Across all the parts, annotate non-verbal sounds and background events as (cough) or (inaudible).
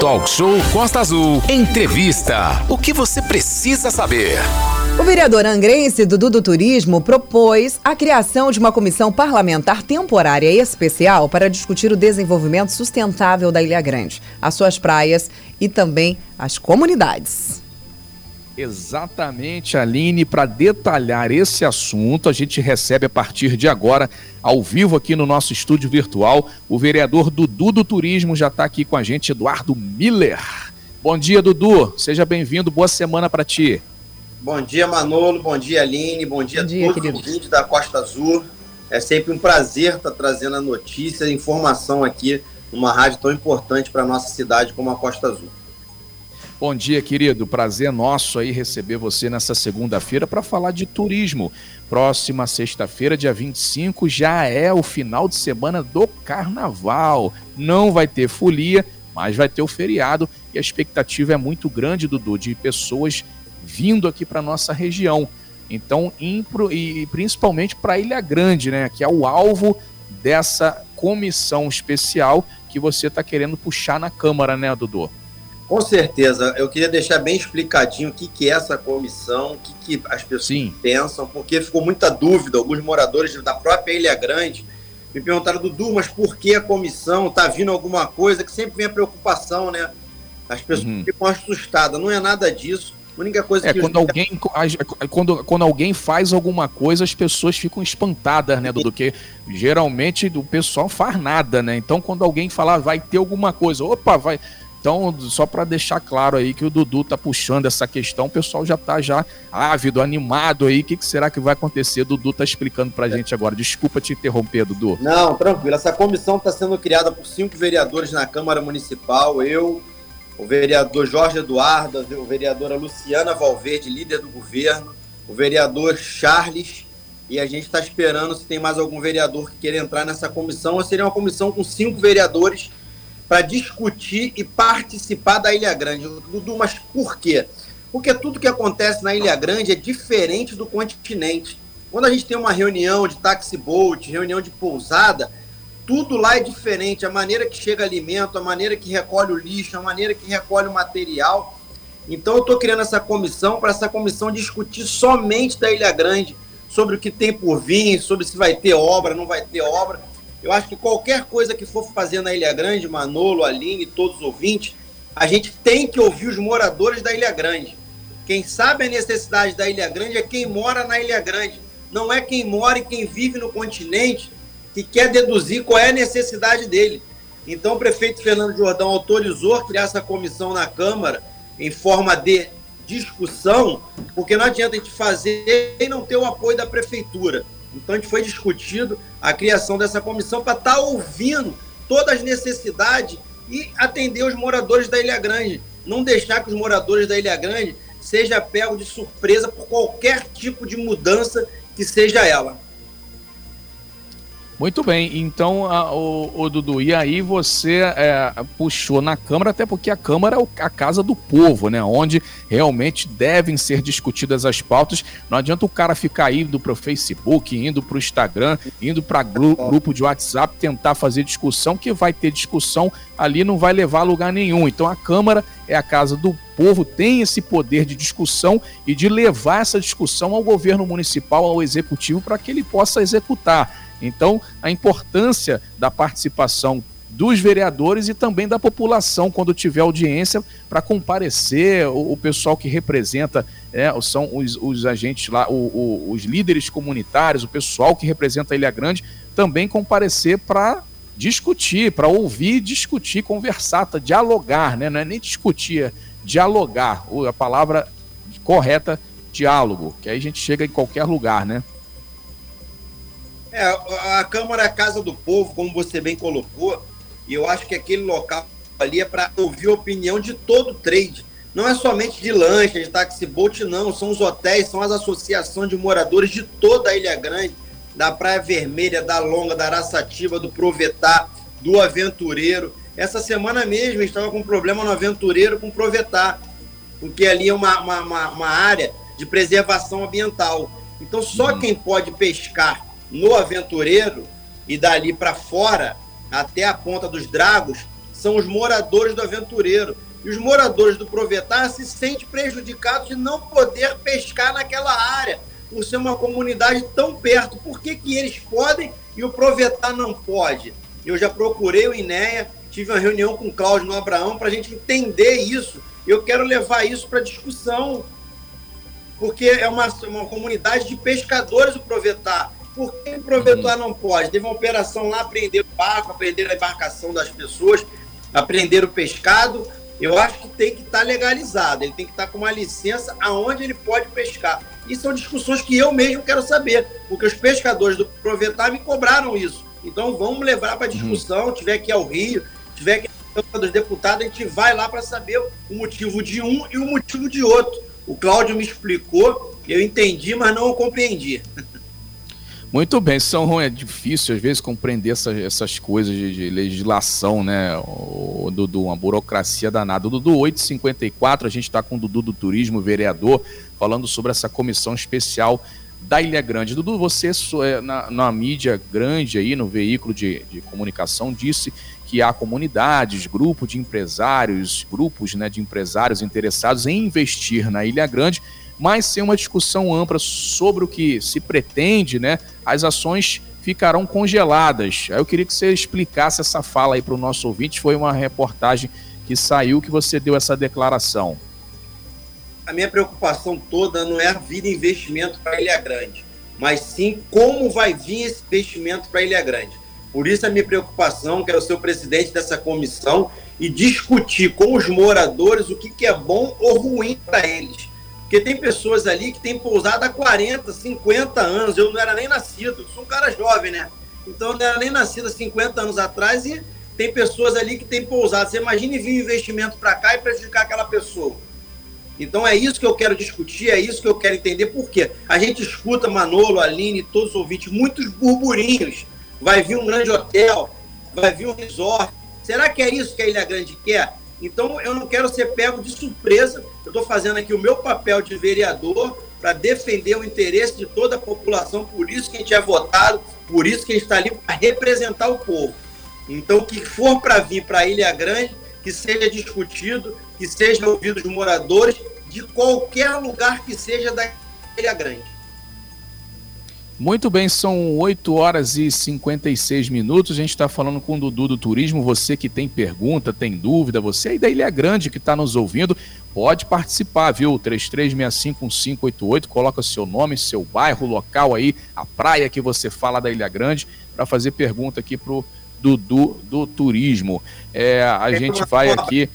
Talk Show Costa Azul. Entrevista. O que você precisa saber? O vereador angrense Dudu do Turismo propôs a criação de uma comissão parlamentar temporária e especial para discutir o desenvolvimento sustentável da Ilha Grande, as suas praias e também as comunidades. Exatamente, Aline, para detalhar esse assunto, a gente recebe a partir de agora, ao vivo aqui no nosso estúdio virtual, o vereador Dudu do Turismo já está aqui com a gente, Eduardo Miller. Bom dia, Dudu. Seja bem-vindo. Boa semana para ti. Bom dia, Manolo. Bom dia, Aline. Bom dia, dia a todos os ouvintes da Costa Azul. É sempre um prazer estar trazendo a notícia e informação aqui numa rádio tão importante para a nossa cidade como a Costa Azul. Bom dia, querido. Prazer nosso aí receber você nessa segunda-feira para falar de turismo. Próxima sexta-feira, dia 25, já é o final de semana do carnaval. Não vai ter folia, mas vai ter o feriado e a expectativa é muito grande, Dudu, de pessoas vindo aqui para nossa região. Então, impro, e principalmente para Ilha Grande, né, que é o alvo dessa comissão especial que você está querendo puxar na Câmara, né, Dudu? Com certeza. Eu queria deixar bem explicadinho o que, que é essa comissão, o que, que as pessoas Sim. pensam, porque ficou muita dúvida. Alguns moradores da própria Ilha Grande me perguntaram, Dudu, mas por que a comissão? Está vindo alguma coisa? Que sempre vem a preocupação, né? As pessoas uhum. ficam assustadas. Não é nada disso. A única coisa é, que. Quando, alguém, quando, quando alguém faz alguma coisa, as pessoas ficam espantadas, né, Dudu? Que geralmente o pessoal faz nada, né? Então, quando alguém falar vai ter alguma coisa, opa, vai então, só para deixar claro aí que o Dudu tá puxando essa questão, o pessoal já tá já ávido, animado aí. O que, que será que vai acontecer? O Dudu tá explicando para a gente agora. Desculpa te interromper, Dudu. Não, tranquilo. Essa comissão está sendo criada por cinco vereadores na Câmara Municipal. Eu, o vereador Jorge Eduardo, a vereadora Luciana Valverde, líder do governo, o vereador Charles, e a gente está esperando se tem mais algum vereador que queira entrar nessa comissão, ou seria uma comissão com cinco vereadores para discutir e participar da Ilha Grande. Dudu, mas por quê? Porque tudo que acontece na Ilha Grande é diferente do continente. Quando a gente tem uma reunião de taxi boat, reunião de pousada, tudo lá é diferente. A maneira que chega alimento, a maneira que recolhe o lixo, a maneira que recolhe o material. Então eu estou criando essa comissão para essa comissão discutir somente da Ilha Grande, sobre o que tem por vir, sobre se vai ter obra, não vai ter obra. Eu acho que qualquer coisa que for fazer na Ilha Grande, Manolo, Aline, todos os ouvintes, a gente tem que ouvir os moradores da Ilha Grande. Quem sabe a necessidade da Ilha Grande é quem mora na Ilha Grande. Não é quem mora e quem vive no continente que quer deduzir qual é a necessidade dele. Então, o prefeito Fernando Jordão autorizou criar essa comissão na Câmara em forma de discussão, porque não adianta a gente fazer e não ter o apoio da prefeitura. Então, a gente foi discutido a criação dessa comissão para estar tá ouvindo todas as necessidades e atender os moradores da Ilha Grande. Não deixar que os moradores da Ilha Grande seja pego de surpresa por qualquer tipo de mudança que seja ela. Muito bem, então, a, o, o, Dudu, e aí você é, puxou na Câmara, até porque a Câmara é a casa do povo, né? Onde realmente devem ser discutidas as pautas. Não adianta o cara ficar indo para o Facebook, indo para o Instagram, indo para gru, grupo de WhatsApp, tentar fazer discussão, que vai ter discussão ali, não vai levar a lugar nenhum. Então a Câmara é a casa do povo, tem esse poder de discussão e de levar essa discussão ao governo municipal, ao executivo, para que ele possa executar. Então, a importância da participação dos vereadores e também da população quando tiver audiência para comparecer o, o, pessoal que representa é, são os, os agentes lá, o, o, os líderes comunitários, o pessoal que representa a Ilha Grande também comparecer para discutir, para ouvir, discutir, conversar, tá, dialogar, né? Não é nem discutir, é dialogar. A palavra correta, diálogo, que aí a gente chega em qualquer lugar, né? É, a Câmara é a casa do povo, como você bem colocou, e eu acho que aquele local ali é para ouvir a opinião de todo o trade. Não é somente de lancha, de taxi boat, não. São os hotéis, são as associações de moradores de toda a Ilha Grande, da Praia Vermelha, da Longa, da Araçativa, do Provetar, do Aventureiro. Essa semana mesmo estava com um problema no Aventureiro com o Provetar, porque ali é uma, uma, uma, uma área de preservação ambiental. Então, só uhum. quem pode pescar no Aventureiro e dali para fora, até a Ponta dos Dragos, são os moradores do Aventureiro. E os moradores do Provetar se sentem prejudicados de não poder pescar naquela área, por ser uma comunidade tão perto. Por que, que eles podem e o Provetar não pode? Eu já procurei o INEA, tive uma reunião com o Cláudio no Abraão para a gente entender isso. Eu quero levar isso para discussão, porque é uma, uma comunidade de pescadores o Provetar. Por que o Provetar uhum. não pode? Teve uma operação lá, aprender o barco, aprender a embarcação das pessoas, aprender o pescado. Eu acho que tem que estar tá legalizado, ele tem que estar tá com uma licença aonde ele pode pescar. E são discussões que eu mesmo quero saber, porque os pescadores do Provetar me cobraram isso. Então vamos levar para discussão, uhum. tiver que ir ao Rio, tiver que ir dos deputados, a gente vai lá para saber o motivo de um e o motivo de outro. O Cláudio me explicou, eu entendi, mas não compreendi. (laughs) Muito bem, São João, é difícil às vezes compreender essa, essas coisas de, de, legislação, né, o, Dudu, uma burocracia danada. O Dudu 854, a gente está com o Dudu do Turismo, vereador, falando sobre essa comissão especial da Ilha Grande. Dudu, você é, na, na mídia grande aí, no veículo de, de comunicação, disse que há comunidades, grupos de empresários, grupos né, de empresários interessados em investir na Ilha Grande mas sem uma discussão ampla sobre o que se pretende, né, as ações ficarão congeladas. Aí eu queria que você explicasse essa fala aí para o nosso ouvinte. Foi uma reportagem que saiu que você deu essa declaração. A minha preocupação toda não é vir investimento para Ilha Grande, mas sim como vai vir esse investimento para Ilha Grande. Por isso a minha preocupação, quero ser o presidente dessa comissão e discutir com os moradores o que, que é bom ou ruim para eles porque tem pessoas ali que têm pousado há 40, 50 anos. Eu não era nem nascido, sou um cara jovem, né? Então eu não era nem nascido há 50 anos atrás e tem pessoas ali que têm pousado. Você imagine vir investimento para cá e prejudicar aquela pessoa. Então é isso que eu quero discutir, é isso que eu quero entender, por quê? A gente escuta Manolo, Aline, todos os ouvintes, muitos burburinhos. Vai vir um grande hotel, vai vir um resort. Será que é isso que a Ilha Grande quer? Então, eu não quero ser pego de surpresa. Eu estou fazendo aqui o meu papel de vereador para defender o interesse de toda a população. Por isso que a gente é votado, por isso que a gente está ali para representar o povo. Então, que for para vir para Ilha Grande, que seja discutido, que seja ouvido os moradores de qualquer lugar que seja da Ilha Grande. Muito bem, são 8 horas e 56 minutos. A gente está falando com o Dudu do Turismo. Você que tem pergunta, tem dúvida, você aí da Ilha Grande que está nos ouvindo, pode participar, viu? 33651588, coloca seu nome, seu bairro, local aí, a praia que você fala da Ilha Grande, para fazer pergunta aqui pro Dudu do Turismo. É, a gente vai aqui.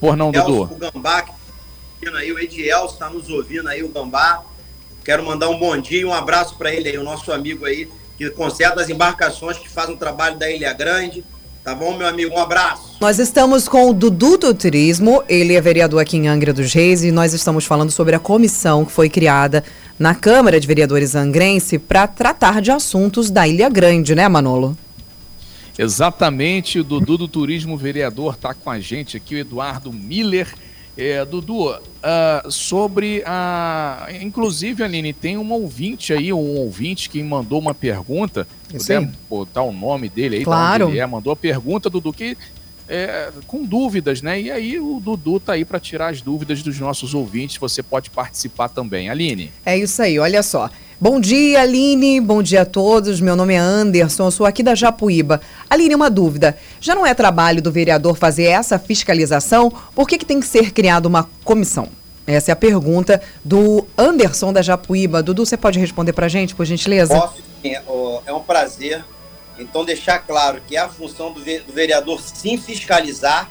Por não, Dudu. O Gambá, tá aí, o Edielso está nos ouvindo aí, o Gambá. Quero mandar um bom dia e um abraço para ele aí, o nosso amigo aí, que conserta as embarcações, que faz um trabalho da Ilha Grande. Tá bom, meu amigo? Um abraço. Nós estamos com o Dudu do Turismo, ele é vereador aqui em Angra dos Reis e nós estamos falando sobre a comissão que foi criada na Câmara de Vereadores Angrense para tratar de assuntos da Ilha Grande, né, Manolo? Exatamente, o Dudu do Turismo vereador está com a gente aqui, o Eduardo Miller é, Dudu, uh, sobre a. Inclusive, Aline, tem um ouvinte aí, um ouvinte que mandou uma pergunta. Puder botar o nome dele aí, claro. ele é, mandou a pergunta, Dudu, que. É, com dúvidas, né? E aí o Dudu tá aí para tirar as dúvidas dos nossos ouvintes. Você pode participar também, Aline. É isso aí, olha só. Bom dia, Aline. Bom dia a todos. Meu nome é Anderson, sou aqui da Japuíba. Aline, uma dúvida. Já não é trabalho do vereador fazer essa fiscalização? Por que, que tem que ser criada uma comissão? Essa é a pergunta do Anderson da Japuíba. Dudu, você pode responder para a gente, por gentileza? Posso, é, é um prazer. Então, deixar claro que é a função do vereador sim fiscalizar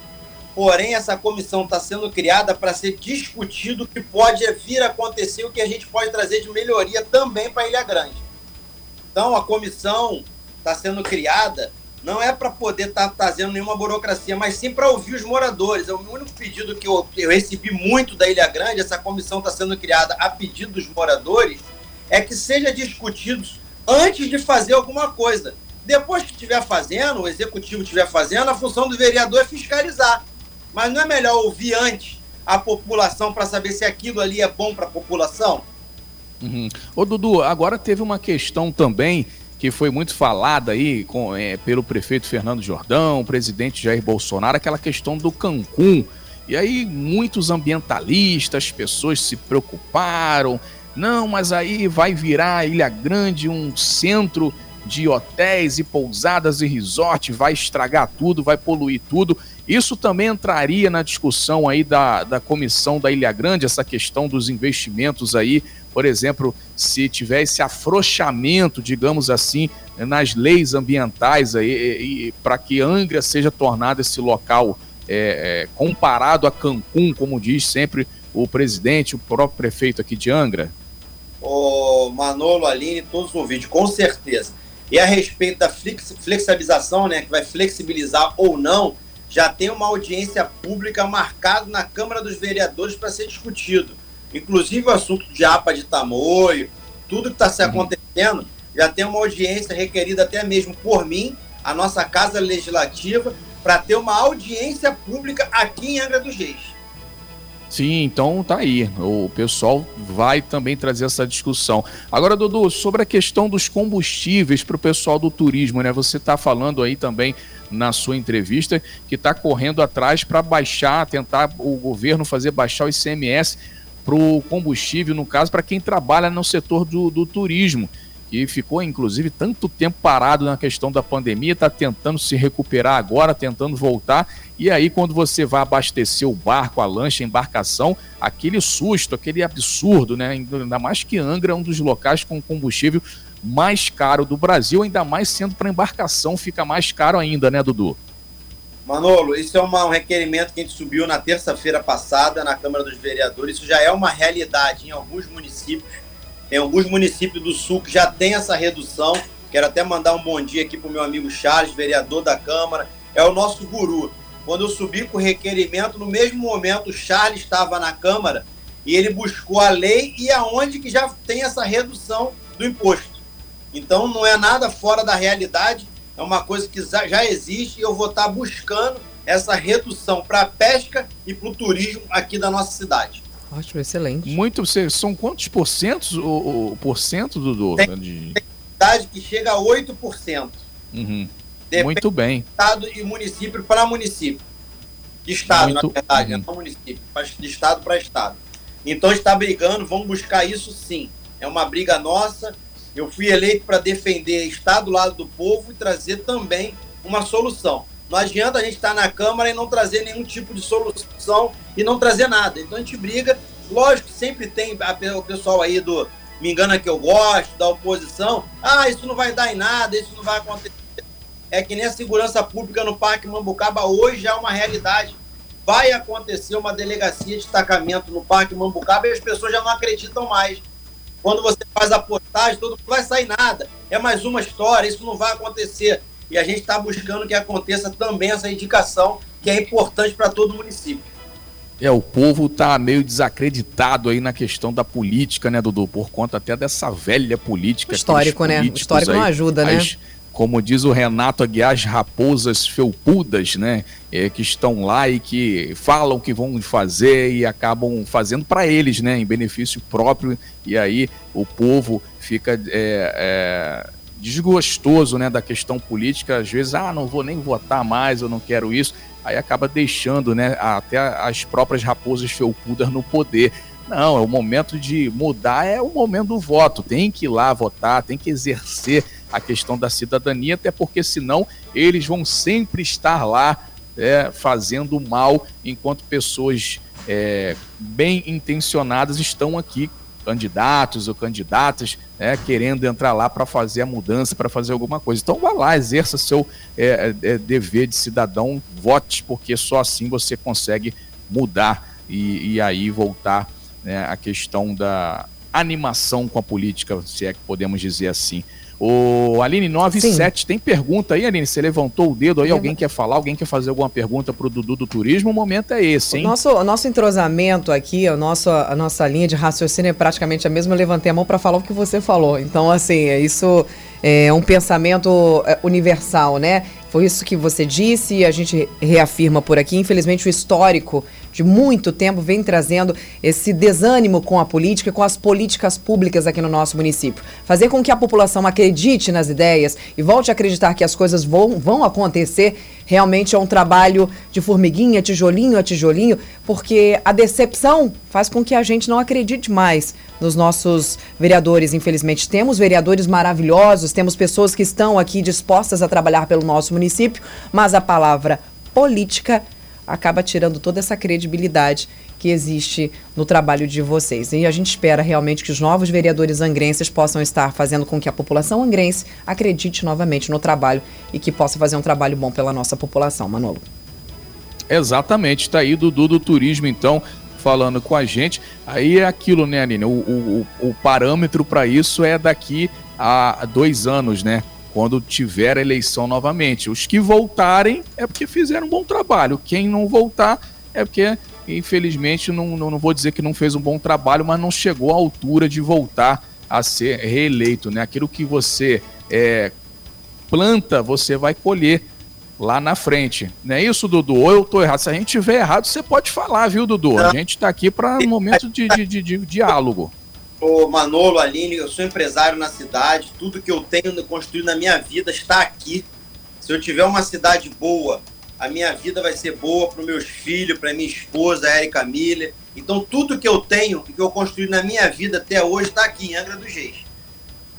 Porém, essa comissão está sendo criada para ser discutido o que pode vir a acontecer, o que a gente pode trazer de melhoria também para Ilha Grande. Então, a comissão está sendo criada não é para poder estar tá fazendo nenhuma burocracia, mas sim para ouvir os moradores. É o único pedido que eu, eu recebi muito da Ilha Grande, essa comissão está sendo criada a pedido dos moradores, é que seja discutido antes de fazer alguma coisa. Depois que estiver fazendo, o executivo estiver fazendo, a função do vereador é fiscalizar. Mas não é melhor ouvir antes a população para saber se aquilo ali é bom para a população? Uhum. Ô Dudu, agora teve uma questão também que foi muito falada aí com, é, pelo prefeito Fernando Jordão, presidente Jair Bolsonaro, aquela questão do Cancún. E aí muitos ambientalistas, pessoas se preocuparam. Não, mas aí vai virar Ilha Grande um centro de hotéis e pousadas e resort, vai estragar tudo, vai poluir tudo. Isso também entraria na discussão aí da, da comissão da Ilha Grande, essa questão dos investimentos aí, por exemplo, se tiver esse afrouxamento, digamos assim, nas leis ambientais aí, para que Angra seja tornado esse local é, é, comparado a Cancún, como diz sempre o presidente, o próprio prefeito aqui de Angra? O Manolo, Aline, todos os ouvintes, com certeza. E a respeito da flexibilização, né, que vai flexibilizar ou não, já tem uma audiência pública marcada na Câmara dos Vereadores para ser discutido. Inclusive o assunto de APA de Tamoio, tudo que está se uhum. acontecendo, já tem uma audiência requerida até mesmo por mim, a nossa Casa Legislativa, para ter uma audiência pública aqui em Angra dos Reis. Sim, então tá aí. O pessoal vai também trazer essa discussão. Agora, Dudu, sobre a questão dos combustíveis para o pessoal do turismo, né? Você está falando aí também na sua entrevista que está correndo atrás para baixar, tentar o governo fazer baixar o ICMS para o combustível, no caso, para quem trabalha no setor do, do turismo que ficou inclusive tanto tempo parado na questão da pandemia, está tentando se recuperar agora, tentando voltar. E aí, quando você vai abastecer o barco, a lancha, a embarcação, aquele susto, aquele absurdo, né? Ainda mais que Angra é um dos locais com combustível mais caro do Brasil, ainda mais sendo para embarcação, fica mais caro ainda, né, Dudu? Manolo, isso é uma, um requerimento que a gente subiu na terça-feira passada na Câmara dos Vereadores. Isso já é uma realidade em alguns municípios tem alguns municípios do sul que já tem essa redução. Quero até mandar um bom dia aqui para o meu amigo Charles, vereador da Câmara. É o nosso guru. Quando eu subi com o requerimento, no mesmo momento o Charles estava na Câmara e ele buscou a lei e aonde que já tem essa redução do imposto. Então não é nada fora da realidade, é uma coisa que já existe e eu vou estar buscando essa redução para a pesca e para o turismo aqui da nossa cidade. Ótimo, excelente. Muito, são quantos por cento, o, o por cento, Dudu? Tem, de... tem cidade que chega a 8%. Uhum. Muito bem. Estado e município para município. De estado, Muito... na verdade, uhum. não município, mas de estado para estado. Então está brigando, vamos buscar isso sim. É uma briga nossa. Eu fui eleito para defender Estado do lado do povo e trazer também uma solução. Não adianta a gente estar na Câmara e não trazer nenhum tipo de solução e não trazer nada. Então a gente briga. Lógico sempre tem o pessoal aí do me engana que eu gosto, da oposição. Ah, isso não vai dar em nada, isso não vai acontecer. É que nem a segurança pública no Parque Mambucaba hoje já é uma realidade. Vai acontecer uma delegacia de destacamento no Parque Mambucaba e as pessoas já não acreditam mais. Quando você faz a postagem, todo não vai sair nada. É mais uma história, isso não vai acontecer e a gente está buscando que aconteça também essa indicação que é importante para todo o município. É, o povo está meio desacreditado aí na questão da política, né, Dudu? Por conta até dessa velha política. O histórico, né? O histórico aí, não ajuda, né? As, como diz o Renato Aguiar, as raposas felpudas, né? É, que estão lá e que falam que vão fazer e acabam fazendo para eles, né? Em benefício próprio. E aí o povo fica. É, é desgostoso né, da questão política, às vezes, ah, não vou nem votar mais, eu não quero isso, aí acaba deixando né, até as próprias raposas felpudas no poder. Não, é o momento de mudar, é o momento do voto. Tem que ir lá votar, tem que exercer a questão da cidadania, até porque senão eles vão sempre estar lá é, fazendo mal, enquanto pessoas é, bem intencionadas estão aqui candidatos ou candidatas né, querendo entrar lá para fazer a mudança, para fazer alguma coisa. Então vá lá, exerça seu é, é, é, dever de cidadão, vote, porque só assim você consegue mudar e, e aí voltar né, a questão da animação com a política, se é que podemos dizer assim. O Aline 97 Sim. tem pergunta aí, Aline? Você levantou o dedo aí, alguém quer falar, alguém quer fazer alguma pergunta para o Dudu do Turismo? O momento é esse, hein? O nosso, o nosso entrosamento aqui, o nosso, a nossa linha de raciocínio é praticamente a mesma. Eu levantei a mão para falar o que você falou. Então, assim, é isso é um pensamento é, universal, né? Foi isso que você disse e a gente reafirma por aqui. Infelizmente, o histórico de muito tempo vem trazendo esse desânimo com a política e com as políticas públicas aqui no nosso município. Fazer com que a população acredite nas ideias e volte a acreditar que as coisas vão, vão acontecer realmente é um trabalho de formiguinha, tijolinho a tijolinho, porque a decepção faz com que a gente não acredite mais nos nossos vereadores. Infelizmente, temos vereadores maravilhosos, temos pessoas que estão aqui dispostas a trabalhar pelo nosso município, mas a palavra política acaba tirando toda essa credibilidade que existe no trabalho de vocês. E a gente espera realmente que os novos vereadores angrenses possam estar fazendo com que a população angrense acredite novamente no trabalho e que possa fazer um trabalho bom pela nossa população, Manolo. Exatamente, está aí Dudu do Turismo, então, falando com a gente. Aí é aquilo, né, Aline? O, o, o parâmetro para isso é daqui a dois anos, né? Quando tiver a eleição novamente. Os que voltarem é porque fizeram um bom trabalho. Quem não voltar é porque, infelizmente, não, não, não vou dizer que não fez um bom trabalho, mas não chegou à altura de voltar a ser reeleito. Né? Aquilo que você é, planta, você vai colher lá na frente. Não é isso, Dudu? Ou eu estou errado? Se a gente tiver errado, você pode falar, viu, Dudu? A gente está aqui para um (laughs) momento de, de, de, de diálogo sou Manolo, Aline, eu sou empresário na cidade, tudo que eu tenho construído na minha vida está aqui. Se eu tiver uma cidade boa, a minha vida vai ser boa para os meus filhos, para minha esposa, a Erika Miller. Então, tudo que eu tenho e que eu construí na minha vida até hoje está aqui em Angra dos Reis.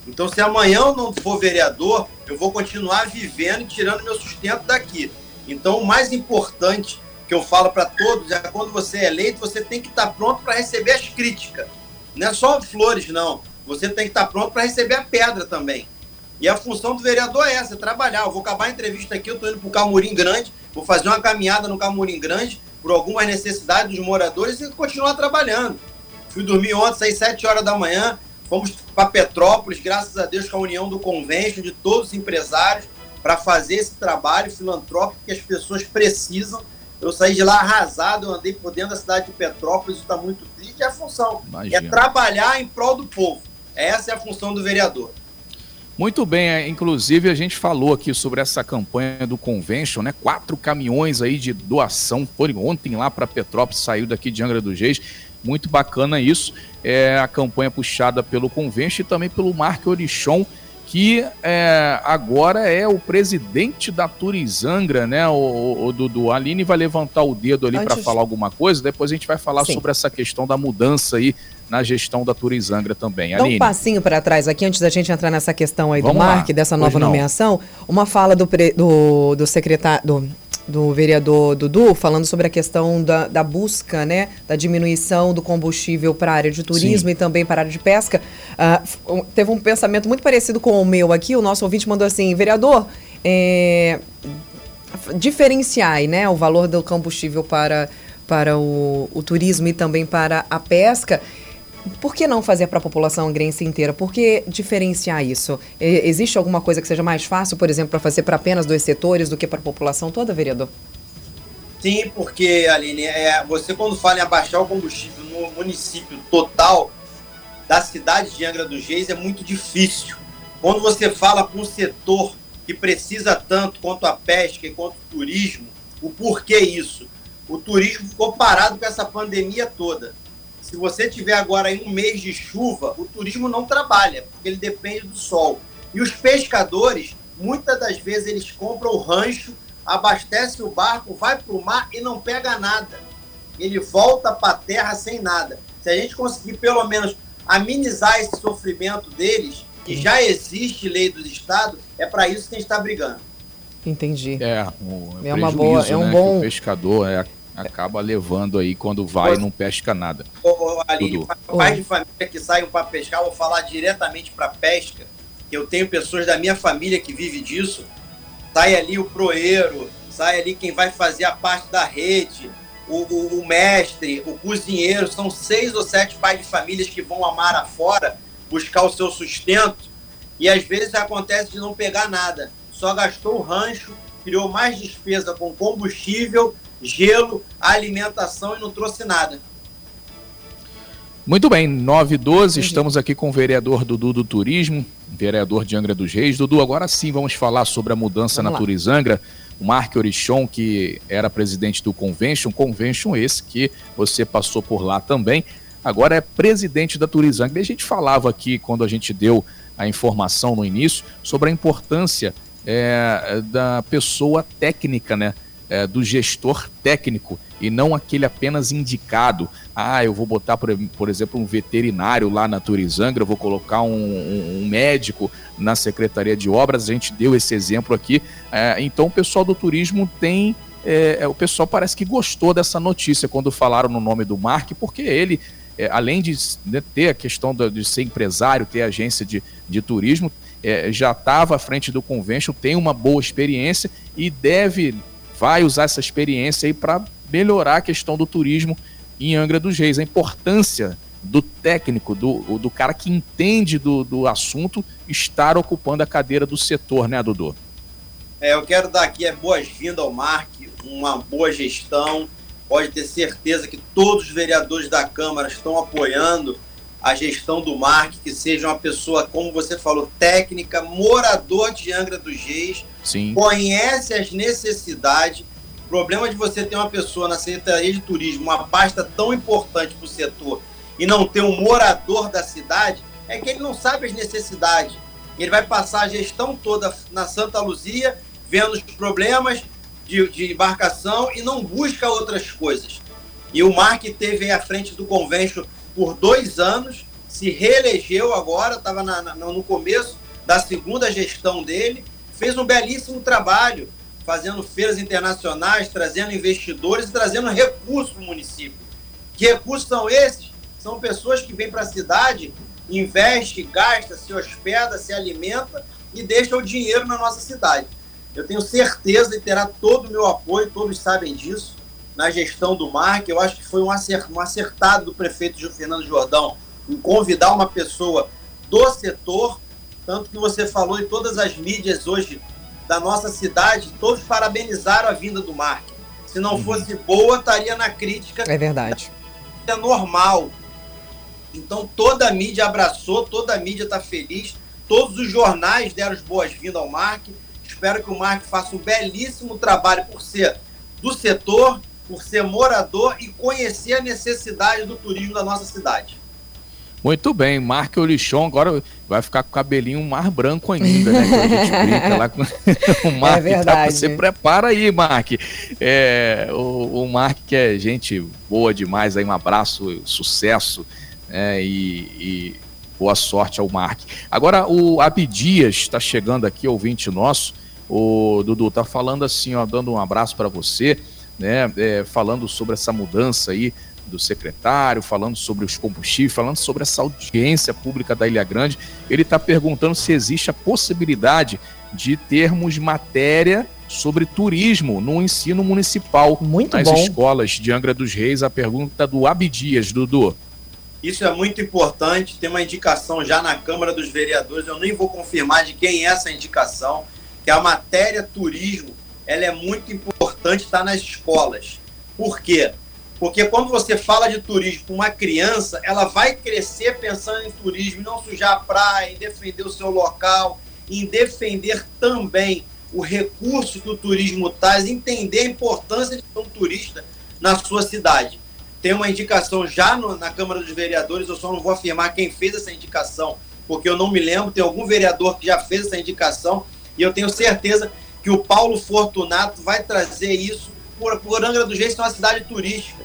Então, se amanhã eu não for vereador, eu vou continuar vivendo e tirando meu sustento daqui. Então, o mais importante que eu falo para todos é quando você é eleito, você tem que estar pronto para receber as críticas. Não é só flores, não. Você tem que estar pronto para receber a pedra também. E a função do vereador é essa, é trabalhar. Eu vou acabar a entrevista aqui, eu estou indo para o Camurim Grande, vou fazer uma caminhada no Camurim Grande por algumas necessidades dos moradores e continuar trabalhando. Fui dormir ontem, saí 7 horas da manhã, fomos para Petrópolis, graças a Deus com a união do convênio de todos os empresários, para fazer esse trabalho filantrópico que as pessoas precisam eu saí de lá arrasado, eu andei por dentro da cidade de Petrópolis, isso está muito triste. É a função, Imagina. é trabalhar em prol do povo. Essa é a função do vereador. Muito bem, é, inclusive a gente falou aqui sobre essa campanha do Convention, né? Quatro caminhões aí de doação foram ontem lá para Petrópolis, saiu daqui de Angra dos Reis. Muito bacana isso. É a campanha puxada pelo Convention e também pelo Marco Orichon, que é, agora é o presidente da Turizangra, né? O, o, Dudu. Aline vai levantar o dedo ali para falar alguma coisa, depois a gente vai falar Sim. sobre essa questão da mudança aí na gestão da Turizangra também. Dá um passinho para trás aqui, antes da gente entrar nessa questão aí Vamos do Mark, dessa nova nomeação. Uma fala do, do, do secretário. Do, do vereador Dudu, falando sobre a questão da, da busca, né, da diminuição do combustível para a área de turismo Sim. e também para a área de pesca. Uh, teve um pensamento muito parecido com o meu aqui. O nosso ouvinte mandou assim: vereador, é, diferenciar né, o valor do combustível para, para o, o turismo e também para a pesca. Por que não fazer para a população angrense inteira? Por que diferenciar isso? Existe alguma coisa que seja mais fácil, por exemplo, para fazer para apenas dois setores do que para a população toda, vereador? Sim, porque, Aline, é, você quando fala em abaixar o combustível no município total da cidade de Angra dos Reis é muito difícil. Quando você fala para um setor que precisa tanto quanto a pesca e quanto o turismo, o porquê isso? O turismo ficou parado com essa pandemia toda se você tiver agora em um mês de chuva, o turismo não trabalha, porque ele depende do sol. E os pescadores, muitas das vezes, eles compram o rancho, abastecem o barco, vai para o mar e não pega nada. Ele volta para a terra sem nada. Se a gente conseguir, pelo menos, amenizar esse sofrimento deles, que já existe lei dos estados, é para isso que a gente está brigando. Entendi. É, um, é, é uma boa, é um né, bom. O pescador é acaba levando aí quando vai e não pesca nada. Ô, ô, Aline, pai de família que saem para pescar, vou falar diretamente para pesca. Eu tenho pessoas da minha família que vive disso. Sai ali o proeiro, sai ali quem vai fazer a parte da rede, o, o, o mestre, o cozinheiro. São seis ou sete pais de famílias que vão amar afora buscar o seu sustento. E às vezes acontece de não pegar nada. Só gastou o rancho, criou mais despesa com combustível gelo, alimentação e não trouxe nada. Muito bem, 9 e 12, estamos aqui com o vereador Dudu do Turismo, vereador de Angra dos Reis. Dudu, agora sim vamos falar sobre a mudança vamos na lá. Turizangra. o Mark Orichon, que era presidente do Convention, Convention esse que você passou por lá também, agora é presidente da Turizang. A gente falava aqui, quando a gente deu a informação no início, sobre a importância é, da pessoa técnica, né? É, do gestor técnico e não aquele apenas indicado. Ah, eu vou botar, por, por exemplo, um veterinário lá na Turizangra, vou colocar um, um, um, médico na Secretaria de Obras, a gente deu esse exemplo aqui. É, então, o pessoal do turismo tem. É, é o pessoal parece que gostou dessa notícia quando falaram no nome do Mark, porque ele é, além de né, ter a questão de, ser empresário, ter agência de, de turismo, é, já estava à frente do convention, tem uma boa experiência e deve, vai usar essa experiência aí para melhorar a questão do turismo em Angra dos Reis. A importância do técnico, do, do cara que entende do, do assunto, estar ocupando a cadeira do setor, né, Dudu? É, eu quero dar aqui as boas-vindas ao Mark, uma boa gestão. Pode ter certeza que todos os vereadores da Câmara estão apoiando a gestão do Mark, que seja uma pessoa, como você falou, técnica, morador de Angra dos Reis, Sim. conhece as necessidades problema de você ter uma pessoa na Secretaria de Turismo, uma pasta tão importante para o setor, e não ter um morador da cidade, é que ele não sabe as necessidades. Ele vai passar a gestão toda na Santa Luzia, vendo os problemas de, de embarcação e não busca outras coisas. E o Mark teve à frente do convênio por dois anos, se reelegeu agora, estava no começo da segunda gestão dele, fez um belíssimo trabalho fazendo feiras internacionais, trazendo investidores e trazendo recursos para o município. Que recursos são esses? São pessoas que vêm para a cidade, investe, gasta, se hospeda, se alimenta e deixa o dinheiro na nossa cidade. Eu tenho certeza de terá todo o meu apoio, todos sabem disso, na gestão do mar, que eu acho que foi um acertado do prefeito Fernando Jordão em convidar uma pessoa do setor, tanto que você falou em todas as mídias hoje da nossa cidade, todos parabenizaram a vinda do Mark. Se não uhum. fosse boa, estaria na crítica. É verdade. É normal. Então toda a mídia abraçou, toda a mídia está feliz, todos os jornais deram as boas-vindas ao Mark. Espero que o Mark faça um belíssimo trabalho por ser do setor, por ser morador e conhecer a necessidade do turismo da nossa cidade. Muito bem, Mark Olichon agora vai ficar com o cabelinho mais branco ainda, né? Que a gente (laughs) brinca lá com (laughs) o Mark. É verdade. Tá, você prepara aí, Mark. É, o, o Mark que é gente boa demais, aí um abraço, sucesso é, e, e, boa sorte ao Mark. Agora o Abdias está chegando aqui, ouvinte nosso. O Dudu tá falando assim, ó, dando um abraço para você, né? É, falando sobre essa mudança aí do secretário, falando sobre os combustíveis, falando sobre essa audiência pública da Ilha Grande. Ele está perguntando se existe a possibilidade de termos matéria sobre turismo no ensino municipal muito nas bom. escolas de Angra dos Reis. A pergunta do Abdias, Dudu. Isso é muito importante. Tem uma indicação já na Câmara dos Vereadores. Eu nem vou confirmar de quem é essa indicação, que a matéria turismo ela é muito importante estar tá nas escolas. Por quê? Porque quando você fala de turismo para uma criança, ela vai crescer pensando em turismo, não sujar a praia, em defender o seu local, em defender também o recurso que o turismo traz, entender a importância de ser um turista na sua cidade. Tem uma indicação já no, na Câmara dos Vereadores, eu só não vou afirmar quem fez essa indicação, porque eu não me lembro, tem algum vereador que já fez essa indicação, e eu tenho certeza que o Paulo Fortunato vai trazer isso por, por Angra dos Reis, que é uma cidade turística.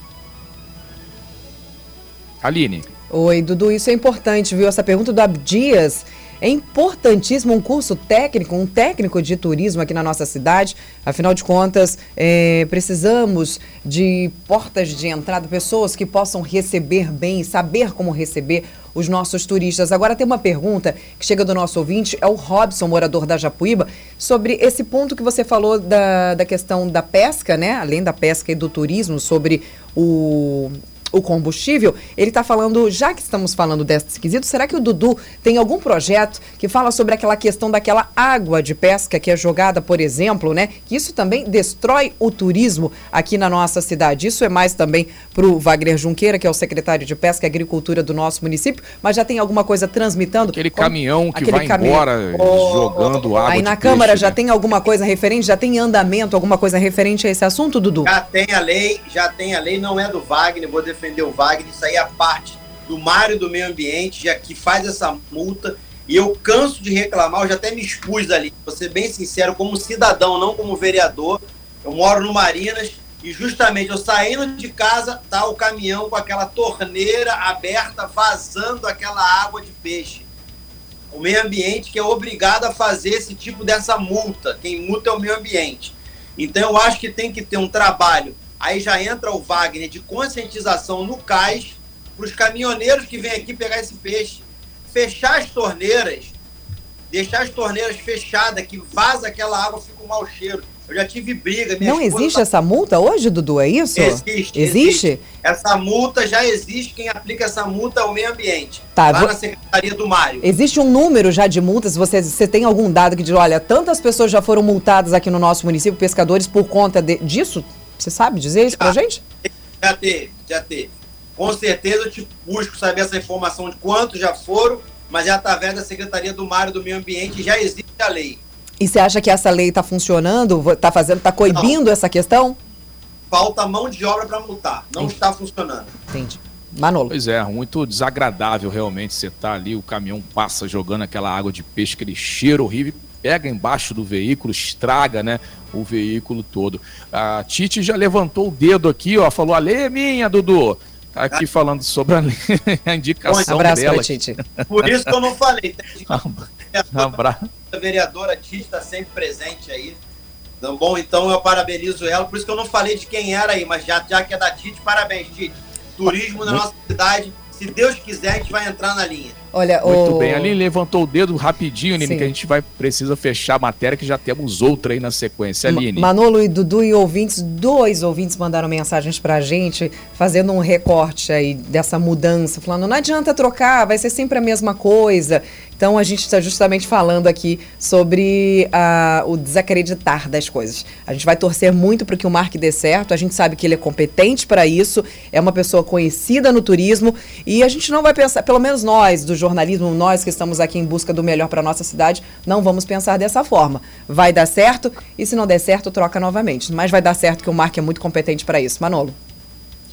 Aline. Oi, Dudu, isso é importante, viu? Essa pergunta do Abdias. É importantíssimo um curso técnico, um técnico de turismo aqui na nossa cidade. Afinal de contas, é, precisamos de portas de entrada, pessoas que possam receber bem, saber como receber os nossos turistas. Agora tem uma pergunta que chega do nosso ouvinte, é o Robson, morador da Japuíba, sobre esse ponto que você falou da, da questão da pesca, né? Além da pesca e do turismo, sobre o o combustível, ele está falando, já que estamos falando desse quesito, será que o Dudu tem algum projeto que fala sobre aquela questão daquela água de pesca que é jogada, por exemplo, né? Que isso também destrói o turismo aqui na nossa cidade. Isso é mais também para o Wagner Junqueira, que é o secretário de Pesca e Agricultura do nosso município, mas já tem alguma coisa transmitando? Aquele caminhão que vai caminhão. embora oh, jogando água Aí na Câmara peixe, já né? tem alguma coisa referente, já tem andamento, alguma coisa referente a esse assunto, Dudu? Já tem a lei, já tem a lei, não é do Wagner, vou defender o Wagner, isso aí é parte do Mário do Meio Ambiente, já que faz essa multa. E eu canso de reclamar, eu já até me expus dali. Vou ser bem sincero, como cidadão, não como vereador. Eu moro no Marinas e justamente eu saindo de casa, tá o caminhão com aquela torneira aberta, vazando aquela água de peixe. O meio ambiente que é obrigado a fazer esse tipo dessa multa. Quem multa é o meio ambiente. Então eu acho que tem que ter um trabalho Aí já entra o Wagner de conscientização no cais para os caminhoneiros que vêm aqui pegar esse peixe. Fechar as torneiras, deixar as torneiras fechadas, que vaza aquela água, fica um mau cheiro. Eu já tive briga. Não existe tá... essa multa hoje, Dudu? É isso? Existe, existe. Existe? Essa multa já existe. Quem aplica essa multa é o meio ambiente. Tá, lá vou... na Secretaria do Mário. Existe um número já de multas? Você, você tem algum dado que diz, olha, tantas pessoas já foram multadas aqui no nosso município, pescadores, por conta de, disso? Você sabe dizer isso já, pra gente? Já teve, já teve. Com certeza eu te busco saber essa informação de quantos já foram, mas é através da Secretaria do Mar e do Meio Ambiente já existe a lei. E você acha que essa lei está funcionando? Está fazendo, está coibindo não. essa questão? Falta mão de obra para multar. Não Entendi. está funcionando. Entendi. Manolo. Pois é, muito desagradável realmente você tá ali, o caminhão passa jogando aquela água de peixe, aquele cheiro horrível, pega embaixo do veículo, estraga, né? o veículo todo. A Tite já levantou o dedo aqui, ó, falou: a lei é minha, Dudu. Tá aqui falando sobre a, (laughs) a indicação um abraço dela. Tite. Por isso que eu não falei. (laughs) Um abraço. A vereadora Tite está sempre presente aí. Então, bom, então eu parabenizo ela, por isso que eu não falei de quem era aí, mas já, já que é da Tite, parabéns, Tite. Turismo na nossa cidade, se Deus quiser, a gente vai entrar na linha. Olha, Muito o... bem. Ali levantou o dedo rapidinho, Aline, que a gente vai precisa fechar a matéria, que já temos outra aí na sequência. Aline. Manolo e Dudu e ouvintes, dois ouvintes mandaram mensagens pra gente, fazendo um recorte aí dessa mudança, falando: não adianta trocar, vai ser sempre a mesma coisa. Então a gente está justamente falando aqui sobre uh, o desacreditar das coisas. A gente vai torcer muito para que o Mark dê certo. A gente sabe que ele é competente para isso, é uma pessoa conhecida no turismo e a gente não vai pensar, pelo menos nós do jornalismo, nós que estamos aqui em busca do melhor para nossa cidade, não vamos pensar dessa forma. Vai dar certo e se não der certo, troca novamente. Mas vai dar certo que o Mark é muito competente para isso. Manolo.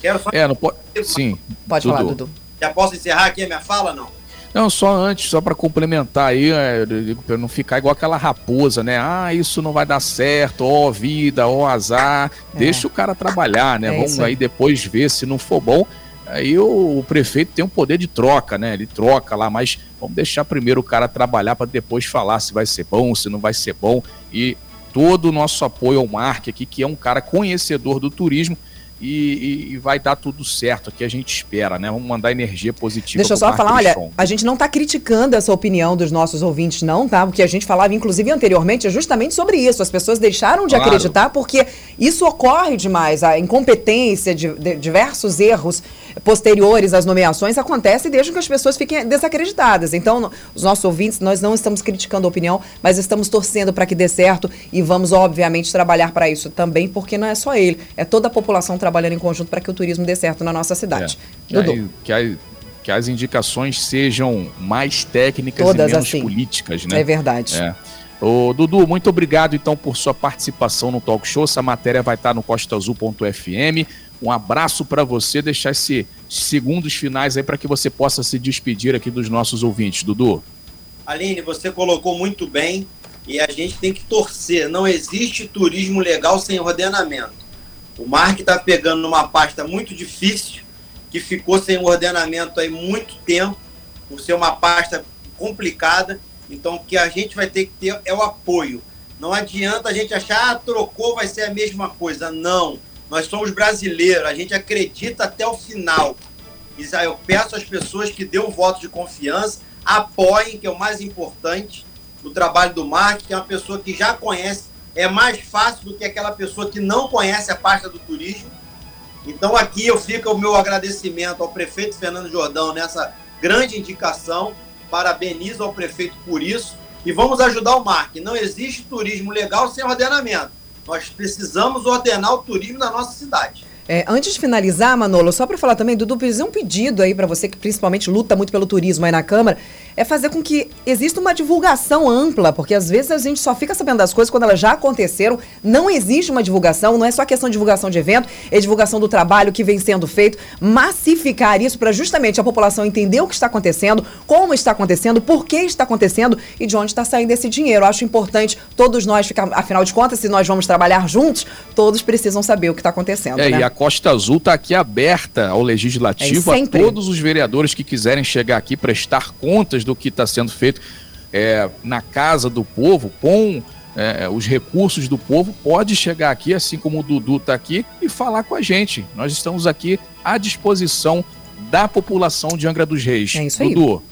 Quero só... É, não pode. Sim. Pode Dudu. falar, Dudu. Já posso encerrar aqui a minha fala, não? Não, só antes, só para complementar aí, é, para não ficar igual aquela raposa, né? Ah, isso não vai dar certo, ó vida, ó azar. É. Deixa o cara trabalhar, né? É Vamos aí. aí depois ver se não for bom. Aí o, o, prefeito tem um poder de troca, né? Ele troca lá, mas vamos deixar primeiro o cara trabalhar para depois falar se vai ser bom, se não vai ser bom. E todo o nosso apoio ao Mark aqui, que é um cara conhecedor do turismo e, e, vai dar tudo certo, que a gente espera, né? Vamos mandar energia positiva. Deixa eu só falar, olha, a gente não está criticando essa opinião dos nossos ouvintes, não, tá? Porque a gente falava, inclusive, anteriormente, é justamente sobre isso. As pessoas deixaram de claro. acreditar porque isso ocorre demais. A incompetência, de, de, diversos erros posteriores às nomeações acontece desde que as pessoas fiquem desacreditadas. Então, os nossos ouvintes, nós não estamos criticando a opinião, mas estamos torcendo para que dê certo e vamos, obviamente, trabalhar para isso também, porque não é só ele, é toda a população trabalhando em conjunto para que o turismo dê certo na nossa cidade. É, que, aí, que, aí, que, as indicações sejam mais técnicas Todas e menos assim. políticas, né? É verdade. É. Ô, Dudu, muito obrigado então por sua participação no Talk Show. Essa matéria vai estar no costaazul.fm. Um abraço para você, deixar esses segundos finais aí para que você possa se despedir aqui dos nossos ouvintes, Dudu. Aline, você colocou muito bem e a gente tem que torcer. Não existe turismo legal sem ordenamento. O Mark está pegando numa pasta muito difícil, que ficou sem ordenamento aí muito tempo, por ser uma pasta complicada. Então, o que a gente vai ter que ter é o apoio. Não adianta a gente achar, ah, trocou, vai ser a mesma coisa. Não. Nós somos brasileiros, a gente acredita até o final. Eu peço às pessoas que dêem o voto de confiança, apoiem, que é o mais importante, o trabalho do Mark, que é uma pessoa que já conhece é mais fácil do que aquela pessoa que não conhece a pasta do turismo. Então aqui eu fico o meu agradecimento ao prefeito Fernando Jordão nessa grande indicação. Parabenizo ao prefeito por isso e vamos ajudar o Mark. Não existe turismo legal sem ordenamento. Nós precisamos ordenar o turismo da nossa cidade. É, antes de finalizar, Manolo, só para falar também, Dudu, fazer um pedido aí para você que principalmente luta muito pelo turismo aí na Câmara, é fazer com que exista uma divulgação ampla, porque às vezes a gente só fica sabendo das coisas quando elas já aconteceram, não existe uma divulgação, não é só questão de divulgação de evento, é divulgação do trabalho que vem sendo feito, massificar isso para justamente a população entender o que está acontecendo, como está acontecendo, por que está acontecendo e de onde está saindo esse dinheiro. Eu acho importante todos nós ficar, afinal de contas, se nós vamos trabalhar juntos, todos precisam saber o que está acontecendo. É, né? e a Costa Azul está aqui aberta ao Legislativo, É, a todos os vereadores que quiserem chegar aqui prestar contas do que está sendo feito é, na casa do povo, com é, os recursos do povo, pode chegar aqui, assim como o Dudu está aqui, e falar com a gente. Nós estamos aqui à disposição da população de Angra dos Reis. É isso aí. Dudu.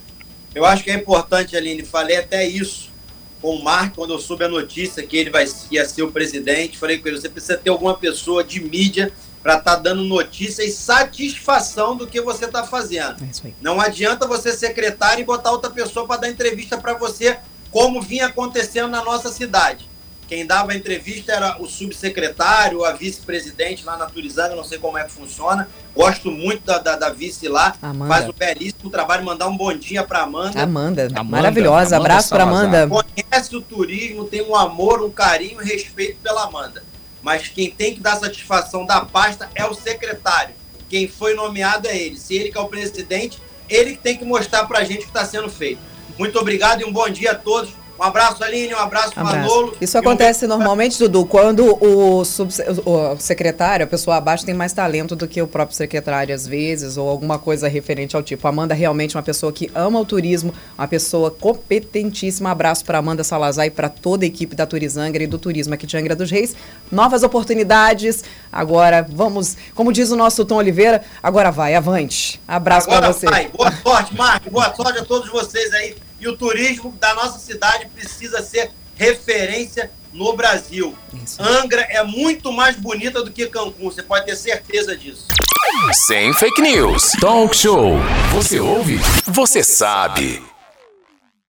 Eu acho que é importante, Aline, falei até isso com o Mark quando eu soube a notícia que ele vai ia ser o presidente. Falei com ele, você precisa ter alguma pessoa de mídia para estar tá dando notícia e satisfação do que você está fazendo. É Não adianta você secretário e botar outra pessoa para dar entrevista para você, como vinha acontecendo na nossa cidade. Quem dava a entrevista era o subsecretário, a vice-presidente lá na Turizanga, não sei como é que funciona. Gosto muito da, da, da vice lá. Amanda. Faz um belíssimo trabalho. Mandar um bom dia para Amanda. Amanda, Amanda, maravilhosa. Amanda Abraço para. Amanda. Conhece o turismo, tem um amor, um carinho e respeito pela Amanda. Mas quem tem que dar satisfação da pasta é o secretário. Quem foi nomeado é ele. Se ele que é o presidente, ele tem que mostrar pra gente o que está sendo feito. Muito obrigado e um bom dia a todos. Um abraço, Aline, um abraço, Abraço. Manolo. Isso um acontece beijo- normalmente, Dudu, quando o, subse- o secretário, a pessoa abaixo, tem mais talento do que o próprio secretário, às vezes, ou alguma coisa referente ao tipo. Amanda é realmente uma pessoa que ama o turismo, uma pessoa competentíssima. Abraço para Amanda Salazar e para toda a equipe da Turizangra e do turismo aqui de Angra dos Reis. Novas oportunidades. Agora vamos, como diz o nosso Tom Oliveira, agora vai, avante. Abraço para você. vai. Boa sorte, Marco. Boa sorte a todos vocês aí. E o turismo da nossa cidade precisa ser referência no Brasil. Isso. Angra é muito mais bonita do que Cancún, você pode ter certeza disso. Sem fake news. Talk show. Você ouve? Você sabe.